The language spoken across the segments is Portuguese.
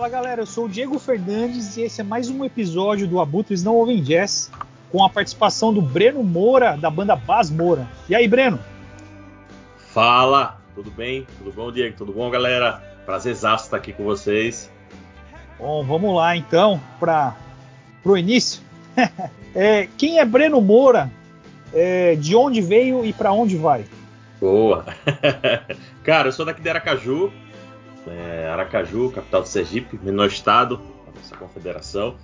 Fala galera, eu sou o Diego Fernandes e esse é mais um episódio do Abutres Não Ouvem Jazz com a participação do Breno Moura da banda Bas Moura. E aí, Breno? Fala, tudo bem? Tudo bom, Diego? Tudo bom, galera? Prazerzaço estar aqui com vocês. Bom, vamos lá então para o início. é, quem é Breno Moura? É, de onde veio e para onde vai? Boa! Cara, eu sou daqui de Aracaju, é, Aracaju, capital do Sergipe, menor estado da nossa confederação.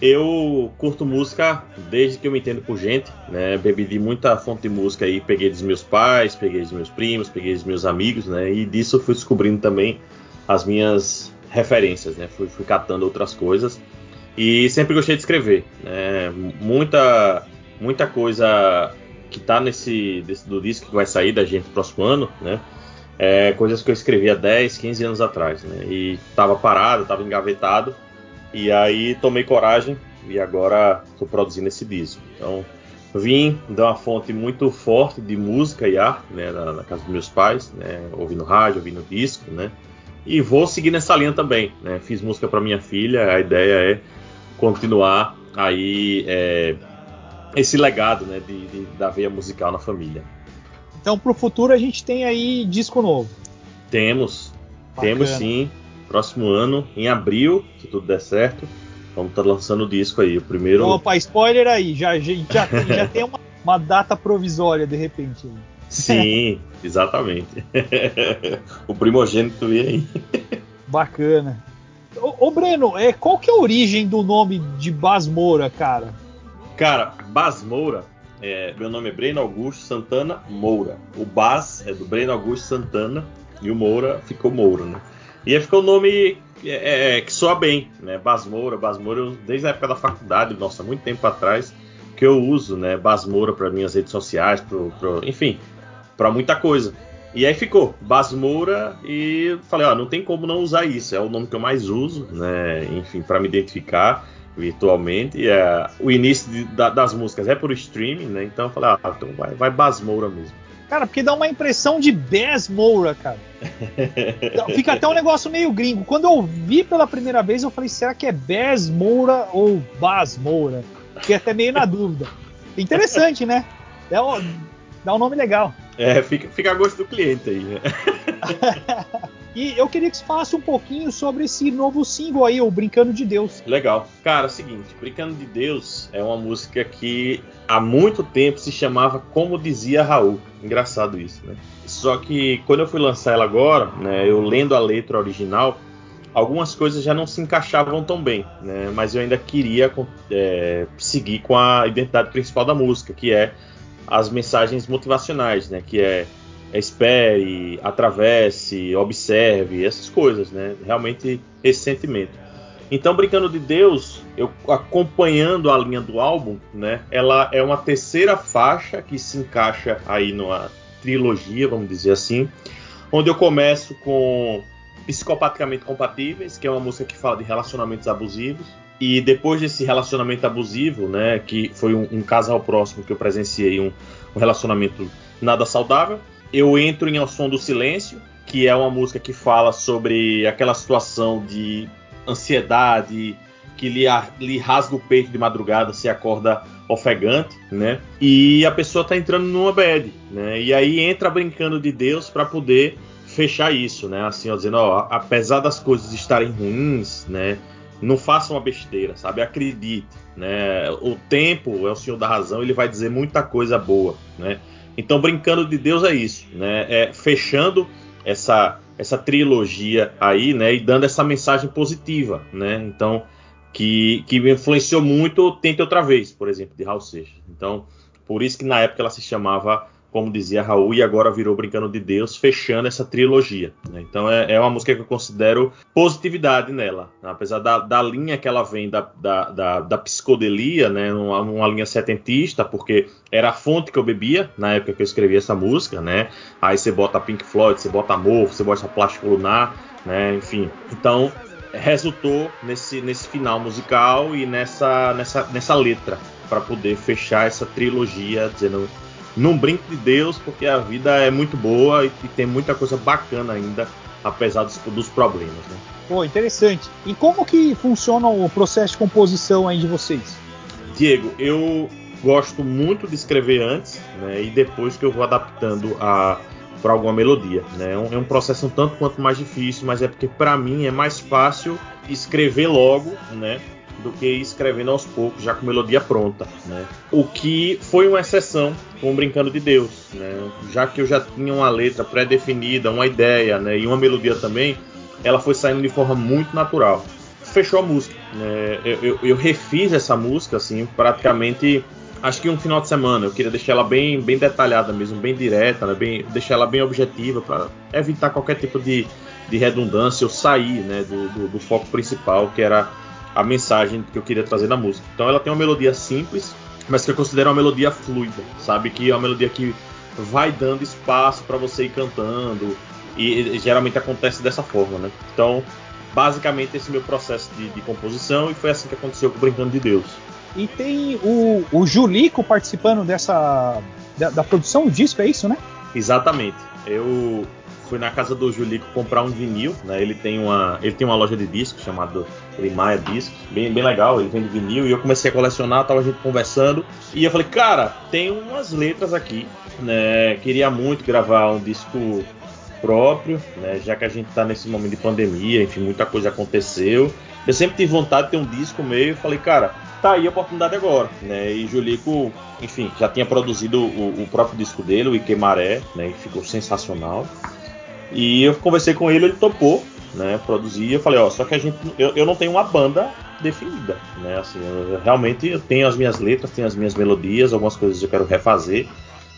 Eu curto música desde que eu me entendo por gente, né? Bebi de muita fonte de música aí, peguei dos meus pais, peguei dos meus primos, peguei dos meus amigos, né? E disso eu fui descobrindo também as minhas referências, né? Fui, fui catando outras coisas e sempre gostei de escrever, né? Muita, muita coisa que tá nesse desse, do disco que vai sair da gente no próximo ano, né? É, coisas que eu escrevi há 10, 15 anos atrás, né? E tava parado, tava engavetado e aí tomei coragem e agora estou produzindo esse disco. Então vim de uma fonte muito forte de música e arte, né, na, na, casa dos meus pais, né, ouvindo rádio, ouvindo disco, né, e vou seguir nessa linha também. Né, fiz música para minha filha, a ideia é continuar aí é, esse legado, né, de, de, da veia musical na família. Então, para o futuro a gente tem aí disco novo. Temos, Bacana. temos sim próximo ano, em abril, se tudo der certo, vamos estar tá lançando o disco aí. O primeiro. Opa, spoiler aí, já, já, já, tem, já tem uma, uma, data provisória de repente. Sim, exatamente. o primogênito vem aí. Bacana. Ô, ô, Breno, é, qual que é a origem do nome de Basmoura, cara? Cara, Basmoura, é, meu nome é Breno Augusto Santana Moura. O Bas é do Breno Augusto Santana e o Moura ficou Moura, né? E aí ficou o nome é, é, que soa bem, né? Basmoura, Basmoura, eu, desde a época da faculdade, nossa, muito tempo atrás, que eu uso, né? Basmoura para minhas redes sociais, pro, pro enfim, para muita coisa. E aí ficou Basmoura e falei, ó, não tem como não usar isso, é o nome que eu mais uso, né? Enfim, para me identificar virtualmente. É, o início de, da, das músicas é por streaming, né? Então eu falei, ah, então vai, vai Basmoura mesmo. Cara, porque dá uma impressão de Baz Moura, cara. Fica até um negócio meio gringo. Quando eu vi pela primeira vez, eu falei, será que é Baz Moura ou Baz Moura? Fiquei até meio na dúvida. Interessante, né? É um, dá um nome legal. É, fica, fica a gosto do cliente aí, né? E eu queria que você falasse um pouquinho sobre esse novo single aí, o Brincando de Deus. Legal. Cara, é o seguinte, Brincando de Deus é uma música que há muito tempo se chamava Como Dizia Raul. Engraçado isso, né? Só que quando eu fui lançar ela agora, né, eu lendo a letra original, algumas coisas já não se encaixavam tão bem, né? Mas eu ainda queria é, seguir com a identidade principal da música, que é as mensagens motivacionais, né? Que é espere, atravesse, observe, essas coisas, né? Realmente esse sentimento. Então, Brincando de Deus, eu acompanhando a linha do álbum, né? Ela é uma terceira faixa que se encaixa aí numa trilogia, vamos dizer assim, onde eu começo com Psicopaticamente Compatíveis, que é uma música que fala de relacionamentos abusivos. E depois desse relacionamento abusivo, né, que foi um, um casal próximo que eu presenciei um, um relacionamento nada saudável, eu entro em Ao Som do Silêncio, que é uma música que fala sobre aquela situação de ansiedade que lhe, lhe rasga o peito de madrugada, se acorda ofegante, né? E a pessoa tá entrando numa bad, né? E aí entra brincando de Deus para poder fechar isso, né? Assim, ó, dizendo, ó, apesar das coisas estarem ruins, né? Não faça uma besteira, sabe? Acredite, né? O tempo é o senhor da razão, ele vai dizer muita coisa boa, né? Então, brincando de Deus é isso, né? É fechando essa essa trilogia aí, né? E dando essa mensagem positiva, né? Então, que, que me influenciou muito Tente Outra Vez, por exemplo, de Raul Seixas. Então, por isso que na época ela se chamava como dizia Raul, e agora virou Brincando de Deus, fechando essa trilogia. Né? Então é, é, uma música que eu considero positividade nela. Né? Apesar da, da, linha que ela vem da, da, da, da psicodelia, né? Uma, uma, linha setentista, porque era a fonte que eu bebia na época que eu escrevi essa música, né? Aí você bota Pink Floyd, você bota Amor, você bota Plástico Lunar, né? Enfim. Então resultou nesse, nesse final musical e nessa, nessa, nessa letra para poder fechar essa trilogia dizendo não brinque de Deus, porque a vida é muito boa e, tem muita coisa bacana ainda apesar dos, dos problemas. Né? Pô, interessante. E como que funciona o processo de composição aí de vocês? Diego, eu gosto muito de escrever antes, né, e depois que eu vou adaptando a para alguma melodia, né? É um, é um processo um tanto quanto mais difícil, mas é porque para mim é mais fácil escrever logo, né? Do que escrevendo aos poucos, já com melodia pronta. Né? O que foi uma exceção com Brincando de Deus, né? já que eu já tinha uma letra pré-definida, uma ideia né? e uma melodia também, ela foi saindo de forma muito natural. Fechou a música. Né? Eu, eu, eu, refiz essa música assim, praticamente. Acho que um final de semana. Eu queria deixar ela bem, bem detalhada mesmo, bem direta, né? bem, deixar ela bem objetiva para evitar qualquer tipo de, de redundância ou sair né? do, do, do foco principal, que era a mensagem que eu queria trazer na música. Então ela tem uma melodia simples, mas que eu considero uma melodia fluida, sabe? Que é uma melodia que vai dando espaço para você ir cantando e, e, geralmente acontece dessa forma, né? Então, basicamente esse é o meu processo de, de, composição e foi assim que aconteceu com o Brincando de Deus. E tem o, o Julico participando dessa da, da produção do disco, é isso, né? Exatamente. Eu fui na casa do Julico comprar um vinil, né? Ele tem uma, ele tem uma loja de discos chamada Primaia Discos, bem, bem legal, ele vende vinil e eu comecei a colecionar, tava a gente conversando e eu falei, cara, tem umas letras aqui, né? Queria muito gravar um disco próprio, né? Já que a gente tá nesse momento de pandemia, enfim, muita coisa aconteceu. Eu sempre tive vontade de ter um disco meio, falei, cara, tá aí a oportunidade agora, né? E Julico, enfim, já tinha produzido o, o próprio disco dele, o Ike Maré, né? E ficou sensacional. E eu conversei com ele, ele topou, né, produzir. Eu falei, ó, só que a gente, eu, eu não tenho uma banda definida, né? Assim, eu, realmente eu tenho as minhas letras, tenho as minhas melodias, algumas coisas eu quero refazer,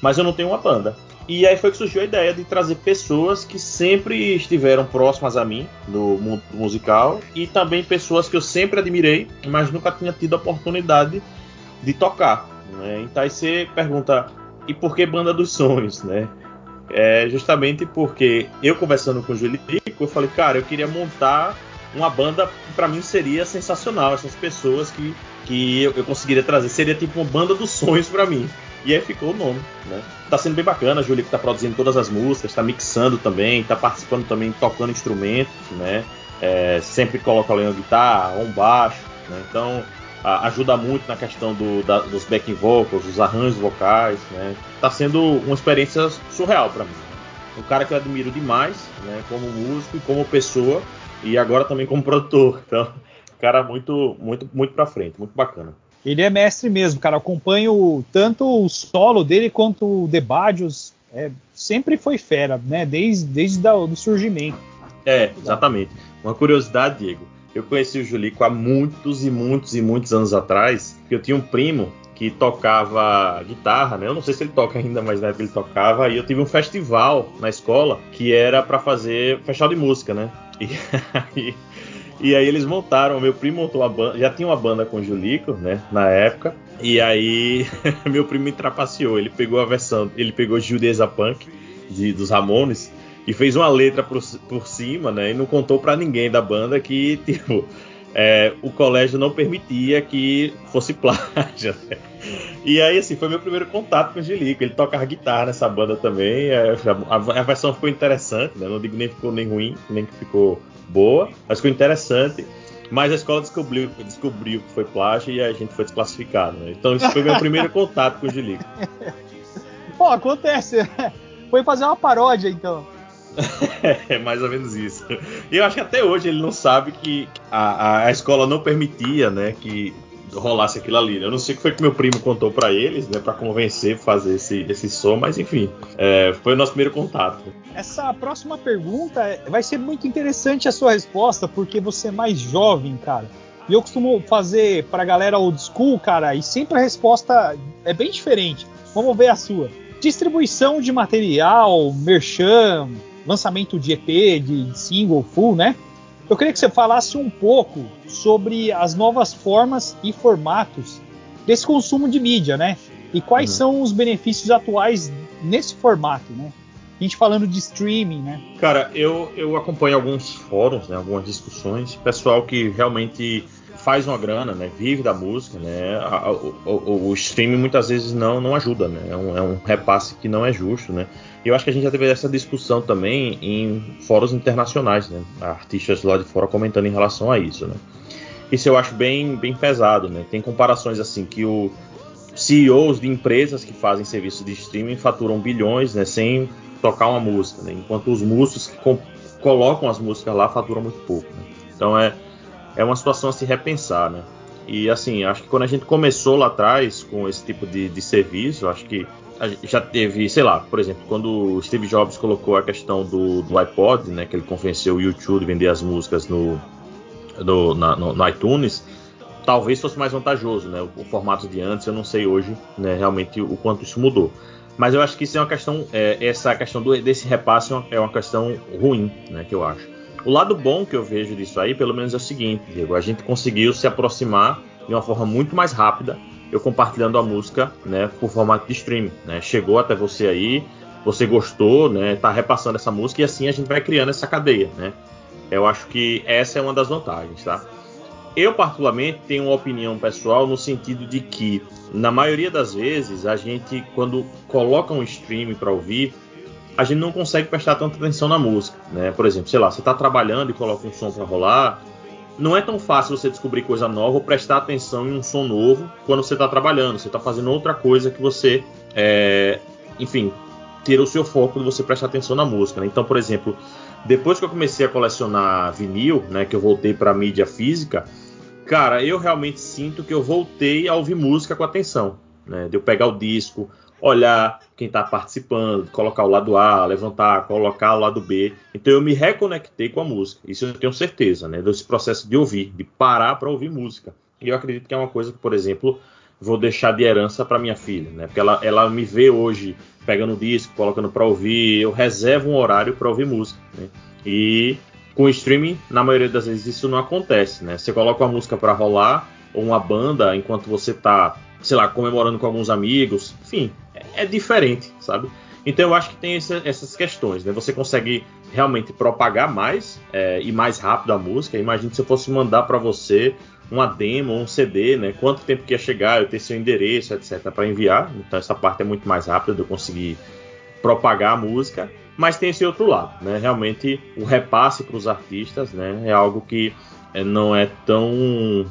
mas eu não tenho uma banda. E aí foi que surgiu a ideia de trazer pessoas que sempre estiveram próximas a mim no mundo musical e também pessoas que eu sempre admirei, mas nunca tinha tido a oportunidade de tocar. Né? Então aí você pergunta, e por que Banda dos Sonhos, né? É justamente porque eu conversando com o Julico, eu falei, cara, eu queria montar uma banda que para mim seria sensacional. Essas pessoas que, que eu, conseguiria trazer. Seria tipo uma banda dos sonhos para mim. E aí ficou o nome, né? Tá sendo bem bacana, a Julico tá produzindo todas as músicas, tá mixando também, tá participando também, tocando instrumentos, né? É, sempre coloca ali uma guitarra, um baixo, né? Então ajuda muito na questão do, da, dos backing vocals, dos arranjos vocais, né? Tá sendo uma experiência surreal para mim. Um cara que eu admiro demais, né? Como músico e como pessoa e agora também como produtor. Então, cara muito, muito, muito para frente, muito bacana. Ele é mestre mesmo, cara. acompanho tanto o solo dele quanto o Debadios. É, sempre foi fera, né? Desde, desde o surgimento. É, exatamente. Uma curiosidade, Diego. Eu conheci o Julico há muitos e muitos e muitos anos atrás, eu tinha um primo que tocava guitarra, né? Eu não sei se ele toca ainda, mas na época ele tocava. E eu tive um festival na escola que era para fazer festival de música, né? E aí, e aí eles montaram, meu primo montou uma banda, já tinha uma banda com o Julico, né? Na época. E aí meu primo me trapaceou, ele pegou a versão, ele pegou Judeza Punk de, dos Ramones e fez uma letra por, por cima, né? E não contou para ninguém da banda que, tipo, é, o colégio não permitia que fosse plágio. Né? E aí, assim, foi meu primeiro contato com o Gilico. Ele toca guitarra nessa banda também. É, a, a, versão ficou interessante, né? Não digo nem ficou nem ruim, nem que ficou boa, mas ficou interessante. Mas a escola descobriu, descobriu que foi plágio e a gente foi desclassificado. Né? Então, esse foi meu primeiro contato com o Gilico. Pô, acontece. Foi fazer uma paródia, então. é mais ou menos isso. E eu acho que até hoje ele não sabe que a, a escola não permitia, né, que rolasse aquilo ali. Eu não sei o que foi que meu primo contou para eles, né, para convencer fazer esse, esse som, mas enfim, é, foi o nosso primeiro contato. Essa próxima pergunta é, vai ser muito interessante a sua resposta, porque você é mais jovem, cara. E eu costumo fazer pra galera old school, cara, e sempre a resposta é bem diferente. Vamos ver a sua. Distribuição de material, merchan, lançamento de EP, de single, full, né? Eu queria que você falasse um pouco sobre as novas formas e formatos desse consumo de mídia, né? E quais uhum. são os benefícios atuais nesse formato, né? A gente falando de streaming, né? Cara, eu, eu acompanho alguns fóruns, né, algumas discussões, pessoal que realmente faz uma grana, né, vive da música, né, o, o, o, streaming muitas vezes não, não ajuda, né, é um, é um repasse que não é justo, né. E eu acho que a gente já teve essa discussão também em fóruns internacionais, né, artistas lá de fora comentando em relação a isso, né. Isso eu acho bem, bem pesado, né. Tem comparações assim que o CEOs de empresas que fazem serviço de streaming faturam bilhões, né, sem tocar uma música, né? enquanto os músicos que colocam as músicas lá faturam muito pouco. Né? Então é, é uma situação a se repensar, né? E assim, acho que quando a gente começou lá atrás com esse tipo de, de serviço, acho que já teve, sei lá, por exemplo, quando o Steve Jobs colocou a questão do, do iPod, né, que ele convenceu o YouTube de vender as músicas no, na, no, no iTunes, talvez fosse mais vantajoso, né? O, o, formato de antes, eu não sei hoje, né, realmente o quanto isso mudou. Mas eu acho que isso é uma questão, é, essa questão do, desse repasse é uma questão ruim, né, que eu acho. O lado bom que eu vejo disso aí, pelo menos é o seguinte, Diego, a gente conseguiu se aproximar de uma forma muito mais rápida, eu compartilhando a música, né, por formato de streaming, né, chegou até você aí, você gostou, né, tá repassando essa música e assim a gente vai criando essa cadeia, né. Eu acho que essa é uma das vantagens, tá? Eu, particularmente, tenho uma opinião pessoal no sentido de que, na maioria das vezes, a gente, quando coloca um stream para ouvir, a gente não consegue prestar tanta atenção na música, né? Por exemplo, sei lá, você está trabalhando e coloca um som para rolar, não é tão fácil você descobrir coisa nova ou prestar atenção em um som novo quando você está trabalhando, você está fazendo outra coisa que você, é, enfim, tira o seu foco de você prestar atenção na música. Né? Então, por exemplo, depois que eu comecei a colecionar vinil, né, que eu voltei para mídia física, cara, eu realmente sinto que eu voltei a ouvir música com atenção, né? De eu pegar o disco, olhar quem está participando, colocar o lado A, levantar, colocar o lado B. Então eu me reconectei com a música. Isso eu tenho certeza, né? Desse processo de ouvir, de parar para ouvir música. E eu acredito que é uma coisa que, por exemplo, vou deixar de herança para minha filha, né? Porque ela, ela me vê hoje pegando o disco, colocando para ouvir, eu reservo um horário para ouvir música, né? E com streaming, na maioria das vezes isso não acontece, né? Você coloca uma música para rolar ou uma banda enquanto você está sei lá, comemorando com alguns amigos, enfim, é, é diferente, sabe? Então eu acho que tem essa, essas questões, né? Você consegue realmente propagar mais é, e mais rápido a música. Imagine se eu fosse mandar para você uma demo, um CD, né? Quanto tempo que ia chegar, eu ter seu endereço, etc, para enviar. Então essa parte é muito mais rápida de eu conseguir propagar a música. Mas tem esse outro lado, né? Realmente o repasse para os artistas, né? É algo que é, não é tão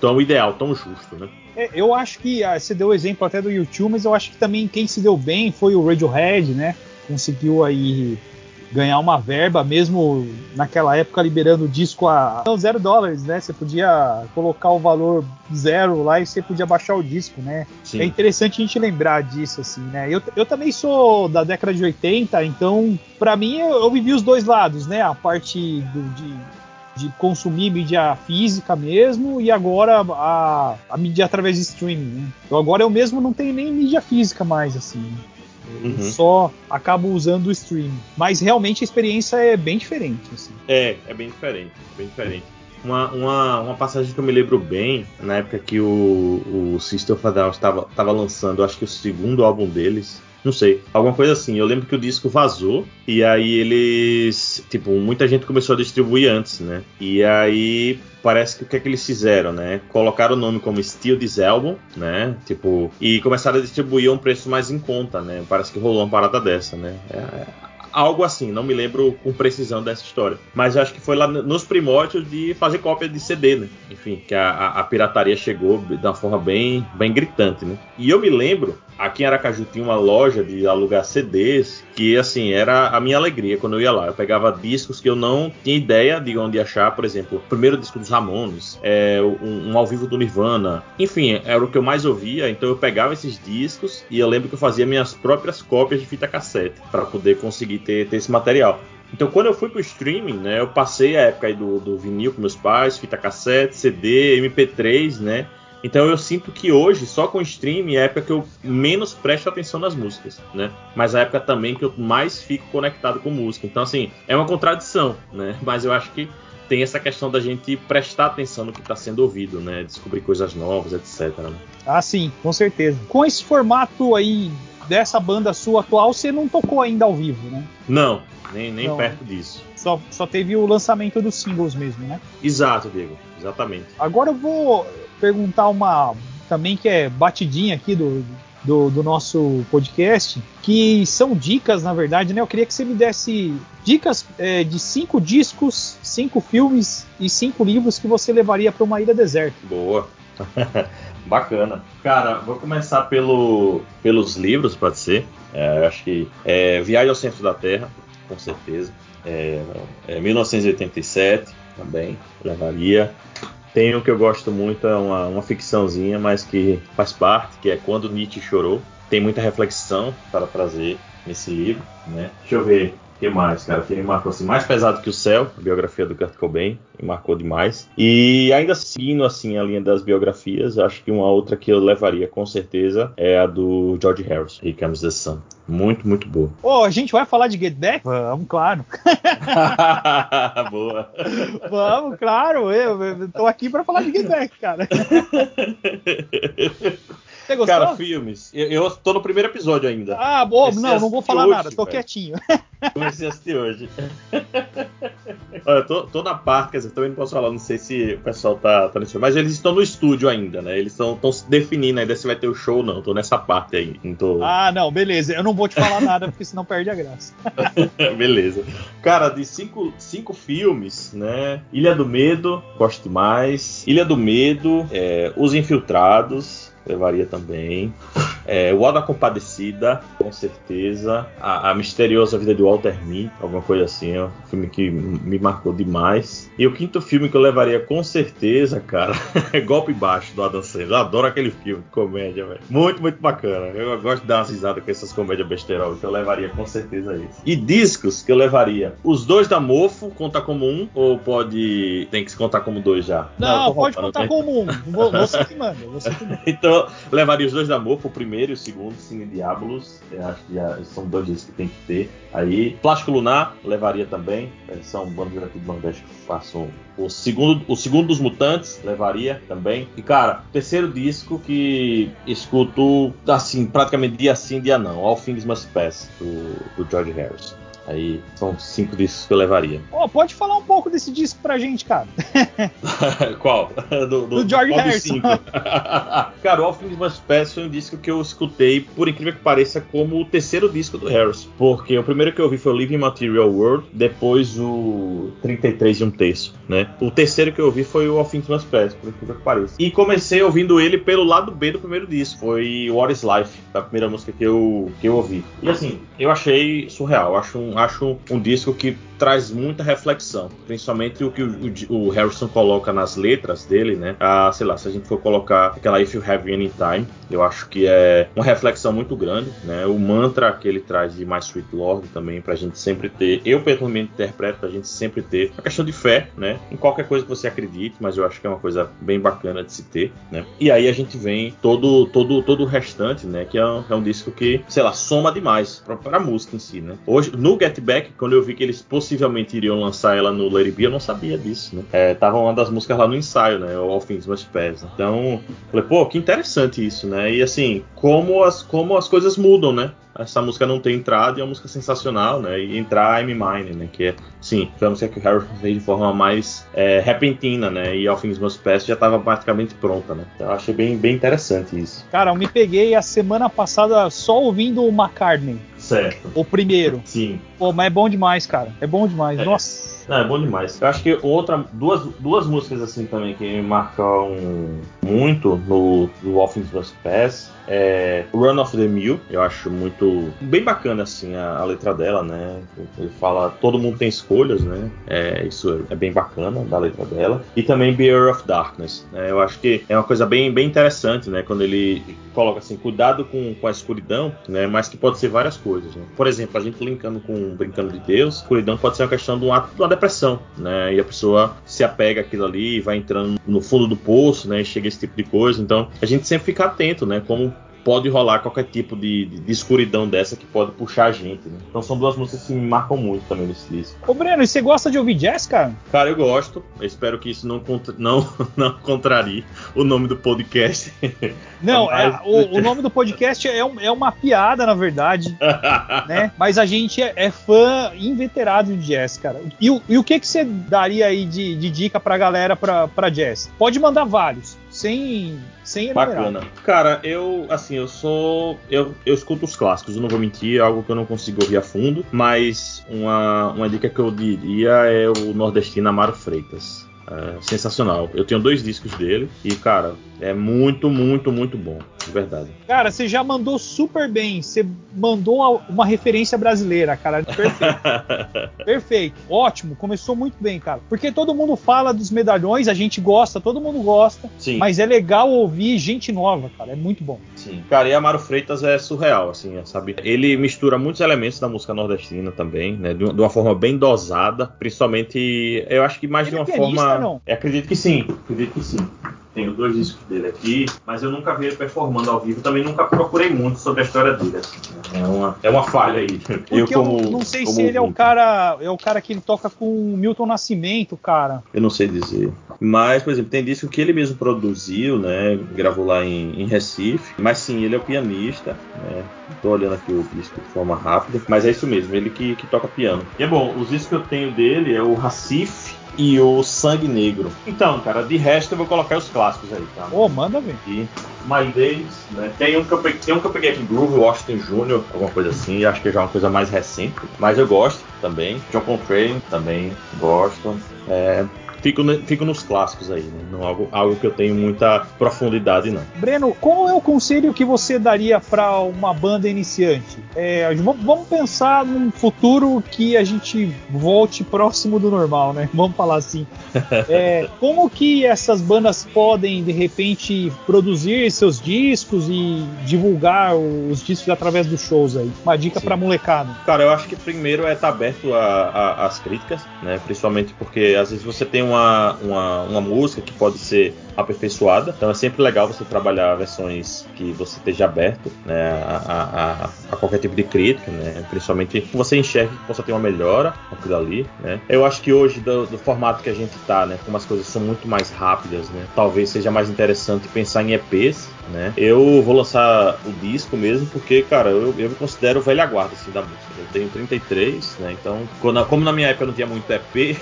tão ideal, tão justo, né? É, eu acho que ah, você deu o exemplo até do YouTube, mas eu acho que também quem se deu bem foi o Radiohead, né? Conseguiu aí ganhar uma verba, mesmo naquela época liberando o disco a zero dólares, né? Você podia colocar o valor zero lá e você podia baixar o disco, né? Sim. É interessante a gente lembrar disso, assim, né? Eu, eu também sou da década de 80, então, para mim, eu, eu, vivi os dois lados, né? A parte do, de de consumir mídia física mesmo e agora a, a mídia através de streaming. Né? Então agora eu mesmo não tenho nem mídia física mais assim. Uhum. Só acabo usando o streaming. Mas realmente a experiência é bem diferente. Assim. É, é bem diferente, bem diferente. Uma, uma, uma passagem que eu me lembro bem, na época que o, o System of a Down estava lançando, acho que o segundo álbum deles, não sei. Alguma coisa assim. Eu lembro que o disco vazou e aí eles. Tipo, muita gente começou a distribuir antes, né? E aí parece que o que é que eles fizeram, né? Colocaram o nome como Steel This Album, né? Tipo, e começaram a distribuir a um preço mais em conta, né? Parece que rolou uma parada dessa, né? É, algo assim, não me lembro com precisão dessa história. Mas acho que foi lá nos primórdios de fazer cópia de CD, né? Enfim, que a, a, pirataria chegou de uma forma bem, bem gritante, né? E eu me lembro Aqui em Aracaju tinha uma loja de alugar CDs que, assim, era a minha alegria quando eu ia lá. Eu pegava discos que eu não tinha ideia de onde achar, por exemplo, o primeiro disco dos Ramones, é, um, um, ao vivo do Nirvana. Enfim, era o que eu mais ouvia, então eu pegava esses discos e eu lembro que eu fazia minhas próprias cópias de fita cassete para poder conseguir ter, ter esse material. Então, quando eu fui pro streaming, né, eu passei a época do, do vinil com meus pais, fita cassete, CD, MP3, né? Então eu sinto que hoje, só com streaming, é a época que eu menos presto atenção nas músicas, né? Mas a época também que eu mais fico conectado com música. Então, assim, é uma contradição, né? Mas eu acho que tem essa questão da gente prestar atenção no que está sendo ouvido, né? Descobrir coisas novas, etc. Né? Ah, sim, com certeza. Com esse formato aí dessa banda sua atual, você não tocou ainda ao vivo, né? Não, nem, nem não. perto disso. Só, só teve o lançamento dos singles mesmo, né? Exato, Diego, exatamente. Agora eu vou perguntar uma também que é batidinha aqui do, do, do, nosso podcast, que são dicas, na verdade, né? Eu queria que você me desse dicas é, de cinco discos, cinco filmes e cinco livros que você levaria para uma ilha deserta. Boa. Bacana. Cara, vou começar pelo, pelos livros, pode ser. É, acho que é, Viagem ao Centro da Terra, com certeza. É, é 1987 também levaria. Tem um que eu gosto muito, é uma, uma ficçãozinha, mas que faz parte, que é Quando Nietzsche Chorou. Tem muita reflexão para trazer nesse livro, né? Deixa eu ver que mais, cara? Que me marcou assim, mais pesado que o céu, a biografia do Kurt Cobain, me marcou demais. E ainda seguindo assim a linha das biografias, acho que uma outra que eu levaria com certeza é a do George Harrison, Here Comes the Sun. Muito, muito boa. Pô, a gente vai falar de Get Back? Vamos, claro. boa. Vamos, claro. Eu, eu tô aqui para falar de Get Back, cara. Você gostou? Cara, filmes. Eu, eu tô no primeiro episódio ainda. Ah, bom, não, não vou falar hoje, nada, tô velho. quietinho. Comecei a assistir hoje. Olha, eu tô, tô na parte, quer dizer, também não posso falar, não sei se o pessoal tá, tá nesse mas eles estão no estúdio ainda, né? Eles estão se definindo ainda se vai ter o show ou não. Tô nessa parte aí. Não tô... Ah, não, beleza. Eu não vou te falar nada, porque senão perde a graça. beleza. Cara, de cinco, cinco filmes, né? Ilha do Medo, gosto demais. Ilha do Medo, é, Os Infiltrados, levaria também. É, o Alda Compadecida, com certeza. A, a, Misteriosa Vida de Walter Mitty, alguma coisa assim. É um filme que me marcou demais. E o quinto filme que eu levaria com certeza, cara, é Golpe Baixo, do Adam Sandler. Eu adoro aquele filme de comédia, velho. Muito, muito bacana. Eu gosto de dar umas risadas com essas comédias besterol, então eu levaria com certeza isso. E discos que eu levaria. Os dois da Mofo, conta como um? Ou pode. tem que se contar como dois já? Não, Não pode contar né? como um. Você que manda. Você que manda. então, levaria os dois da Mofo, o primeiro e o segundo, Cine Diabolos. Eu acho que já são dois discos que tem que ter. Aí, Plástico Lunar, levaria também. São bandas aqui do Nordeste que façam. O segundo, o segundo dos Mutantes, levaria também. E, cara, terceiro disco que escuto, assim, praticamente dia sim, dia não. All Things Must Pass, do, do George Harrison. Aí são cinco discos que eu levaria. Oh, pode falar um pouco desse disco pra gente, cara. qual? Do, do, do George Harrison. cara, All Things Must Pass foi um disco que eu escutei, por incrível que pareça, como o terceiro disco do Harrison. Porque o primeiro que eu ouvi foi o Living Material World, depois o 33 e um terço, né? O terceiro que eu ouvi foi o All Things Must Pass, por incrível que pareça. E comecei ouvindo ele pelo lado B do primeiro disco. Foi What is Life, a primeira música que eu, que eu ouvi. E assim, eu achei surreal. Eu acho um acho um disco que traz muita reflexão, principalmente o que o, o, o, Harrison coloca nas letras dele, né? Ah, sei lá, se a gente for colocar aquela If You Have Any Time, eu acho que é uma reflexão muito grande, né? O mantra que ele traz de My Sweet Lord também, pra gente sempre ter, eu pessoalmente interpreto, pra gente sempre ter a questão de fé, né? Em qualquer coisa que você acredite, mas eu acho que é uma coisa bem bacana de se ter, né? E aí a gente vem todo, todo, todo o restante, né? Que é um, é um disco que, sei lá, soma demais pra, pra música em si, né? Hoje, no Get Back, quando eu vi que eles possivelmente iriam lançar ela no Lady B, eu não sabia disso, né? É, tava uma das músicas lá no ensaio, né? O All Must Pass. Então, falei, pô, que interessante isso, né? E assim, como as, como as coisas mudam, né? Essa música não tem entrado e é uma música sensacional, né? E entrar I'm Mine, né? Que é, sim, foi uma música que o Harrison fez de forma mais é, repentina, né? E All Things Must Pass já estava praticamente pronta, né? Então eu achei bem, bem interessante isso. Cara, eu me peguei a semana passada só ouvindo o McCartney. Certo. O primeiro. Sim. Pô, mas é bom demais, cara. É bom demais. É. Nossa. Não, é bom demais. Eu acho que outra, duas, duas músicas assim também que me marcam muito no, no All Things Must Pass é Run of the Mill, eu acho muito bem bacana assim a, a, letra dela, né? Ele fala todo mundo tem escolhas, né? É, isso é bem bacana da letra dela. E também Bear of Darkness, né? Eu acho que é uma coisa bem, bem interessante, né? Quando ele coloca assim, cuidado com, com a escuridão, né? Mas que pode ser várias coisas, né? Por exemplo, a gente linkando com brincando de Deus, escuridão pode ser uma questão de uma, de uma depressão, né? E a pessoa se apega àquilo ali, vai entrando no fundo do poço, né? E chega esse tipo de coisa. Então, a gente sempre fica atento, né? Como pode rolar qualquer tipo de, de, de, escuridão dessa que pode puxar a gente. Né? Então são duas músicas que me marcam muito também nesse disco. Ô Breno, e você gosta de ouvir jazz, cara? Cara, eu gosto. Eu espero que isso não, contra, não, não contrarie o nome do podcast. Não, é, o, o, nome do podcast é, um, é uma piada, na verdade. né? Mas a gente é, é, fã inveterado de jazz, cara. E, e o que, que você daria aí de, de dica pra galera pra, pra jazz? Pode mandar vários sem sem enumerar. Bacana. Cara, eu assim, eu sou eu, eu escuto os clássicos, eu não vou mentir, é algo que eu não consigo ouvir a fundo, mas uma, uma dica que eu diria é o nordestino Amaro Freitas. É, sensacional. Eu tenho dois discos dele e, cara, é muito, muito, muito bom. De verdade. Cara, você já mandou super bem. Você mandou uma referência brasileira, cara. Perfeito. Perfeito. Ótimo. Começou muito bem, cara. Porque todo mundo fala dos medalhões, a gente gosta, todo mundo gosta. Sim. Mas é legal ouvir gente nova, cara. É muito bom. Sim. Cara, e Amaro Freitas é surreal, assim, sabe? Ele mistura muitos elementos da música nordestina também, né? De uma forma bem dosada. Principalmente, eu acho que mais Ele de uma é pianista, forma. Não? acredito que sim. Acredito que sim. Tenho dois discos dele aqui, mas eu nunca vi ele performando ao vivo. Também nunca procurei muito sobre a história dele. Assim, é, uma, é uma falha aí. Porque eu, como, eu não sei se ele é o cara. É o cara que ele toca com o Milton Nascimento, cara. Eu não sei dizer. Mas, por exemplo, tem disco que ele mesmo produziu, né? Gravou lá em, em Recife. Mas sim, ele é o pianista, né? Tô olhando aqui o disco de forma rápida. Mas é isso mesmo, ele que, que toca piano. E é bom, os discos que eu tenho dele é o Recife e o Sangue Negro. Então, cara, de resto eu vou colocar os clássicos aí, tá? Ô, oh, manda ver. E My Days, né? Tem um que eu peguei, tem um que eu peguei aqui, Groove Washington Jr., alguma coisa assim, acho que já é uma coisa mais recente, mas eu gosto também. John Coltrane também gosto. É, fico, fico nos clássicos aí, né? Não algo, algo que eu tenho muita profundidade, não. Breno, qual é o conselho que você daria para uma banda iniciante? É, vamos pensar num futuro que a gente volte próximo do normal, né? Vamos falar assim. É, como que essas bandas podem, de repente, produzir seus discos e divulgar os discos através dos shows aí? Uma dica para molecada. Cara, eu acho que primeiro é estar aberto às críticas, né? Principalmente porque às vezes você tem uma, uma, uma música que pode ser aperfeiçoada. Então é sempre legal você trabalhar versões que você esteja aberto né, a, a, a, qualquer tipo de crítica, né, principalmente que você enxergue que possa ter uma melhora aquilo ali. Né. Eu acho que hoje, do, do, formato que a gente está, né, como as coisas são muito mais rápidas, né, talvez seja mais interessante pensar em EPs. Né. Eu vou lançar o disco mesmo porque, cara, eu, eu me considero velha guarda assim, da música. Eu tenho 33, né, então, quando, como na minha época não tinha muito EP,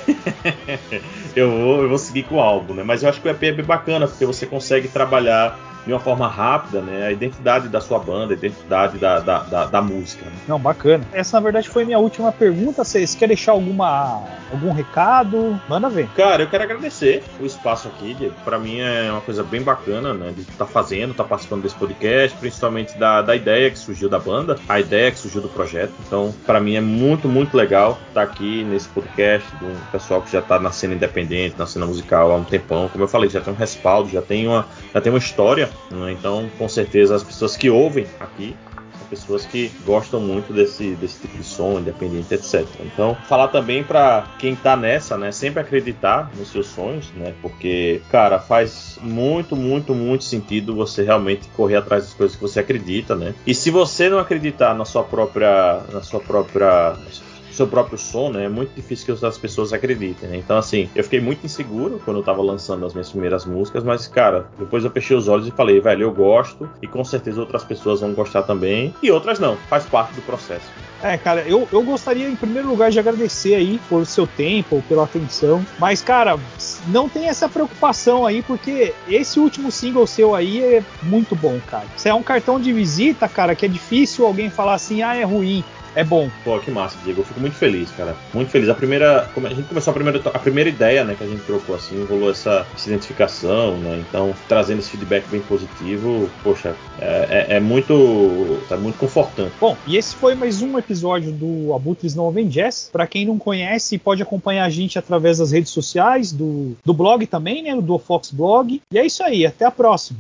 eu, vou, eu vou seguir com o álbum. Né, mas eu acho que o EP é bem bacana bacana, porque você consegue trabalhar de uma forma rápida, né? A identidade da sua banda, a identidade da, da, da, da música. Né? Não, bacana. Essa, na verdade, foi minha última pergunta. Vocês querem deixar alguma, algum recado? Manda ver. Cara, eu quero agradecer o espaço aqui. Para mim é uma coisa bem bacana, né? De estar tá fazendo, estar tá participando desse podcast, principalmente da, da ideia que surgiu da banda, a ideia que surgiu do projeto. Então, para mim é muito, muito legal estar tá aqui nesse podcast do pessoal que já está na cena independente, na cena musical há um tempão. Como eu falei, já tem um respaldo, já tem uma, já tem uma história né? Então, com certeza, as pessoas que ouvem aqui são pessoas que gostam muito desse, desse tipo de som, independente, etc. Então, falar também para quem tá nessa, né? Sempre acreditar nos seus sonhos, né? Porque, cara, faz muito, muito, muito sentido você realmente correr atrás das coisas que você acredita, né? E se você não acreditar na sua própria, na sua própria seu próprio som, né? É muito difícil que as pessoas acreditem, né? Então, assim, eu fiquei muito inseguro quando eu tava lançando as minhas primeiras músicas, mas, cara, depois eu fechei os olhos e falei, velho, eu gosto e com certeza outras pessoas vão gostar também e outras não, faz parte do processo. É, cara, eu, eu gostaria em primeiro lugar de agradecer aí por seu tempo, pela atenção, mas, cara, não tem essa preocupação aí, porque esse último single seu aí é muito bom, cara. Você é um cartão de visita, cara, que é difícil alguém falar assim, ah, é ruim é bom. Pô, que massa, Diego. Eu fico muito feliz, cara. Muito feliz. A primeira. A gente começou a primeira, a primeira ideia, né, que a gente trocou assim, rolou essa, essa identificação, né? Então, trazendo esse feedback bem positivo, poxa, é, é, é muito. tá muito confortante. Bom, e esse foi mais um episódio do Abutres Não Vem Jazz. Pra quem não conhece, pode acompanhar a gente através das redes sociais, do, do blog também, né? Do Fox Blog. E é isso aí, até a próxima.